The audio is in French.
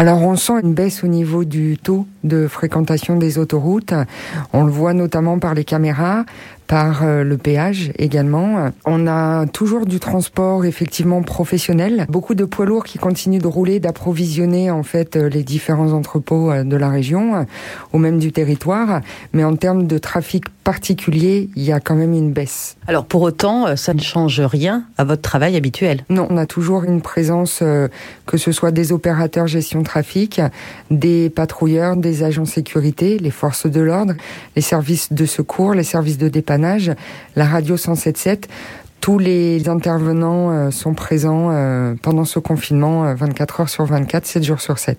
Alors on sent une baisse au niveau du taux de fréquentation des autoroutes. On le voit notamment par les caméras, par euh, le péage également. On a toujours du transport effectivement professionnel, beaucoup de poids lourds qui continuent de rouler, d'approvisionner en fait euh, les différents entrepôts euh, de la région ou même du territoire, mais en termes de trafic particulier, il y a quand même une baisse. Alors pour autant, ça ne change rien à votre travail habituel Non, on a toujours une présence, que ce soit des opérateurs gestion trafic, des patrouilleurs, des agents sécurité, les forces de l'ordre, les services de secours, les services de dépannage la radio 177. Tous les intervenants euh, sont présents euh, pendant ce confinement 24 euh, heures sur 24, 7 jours sur 7.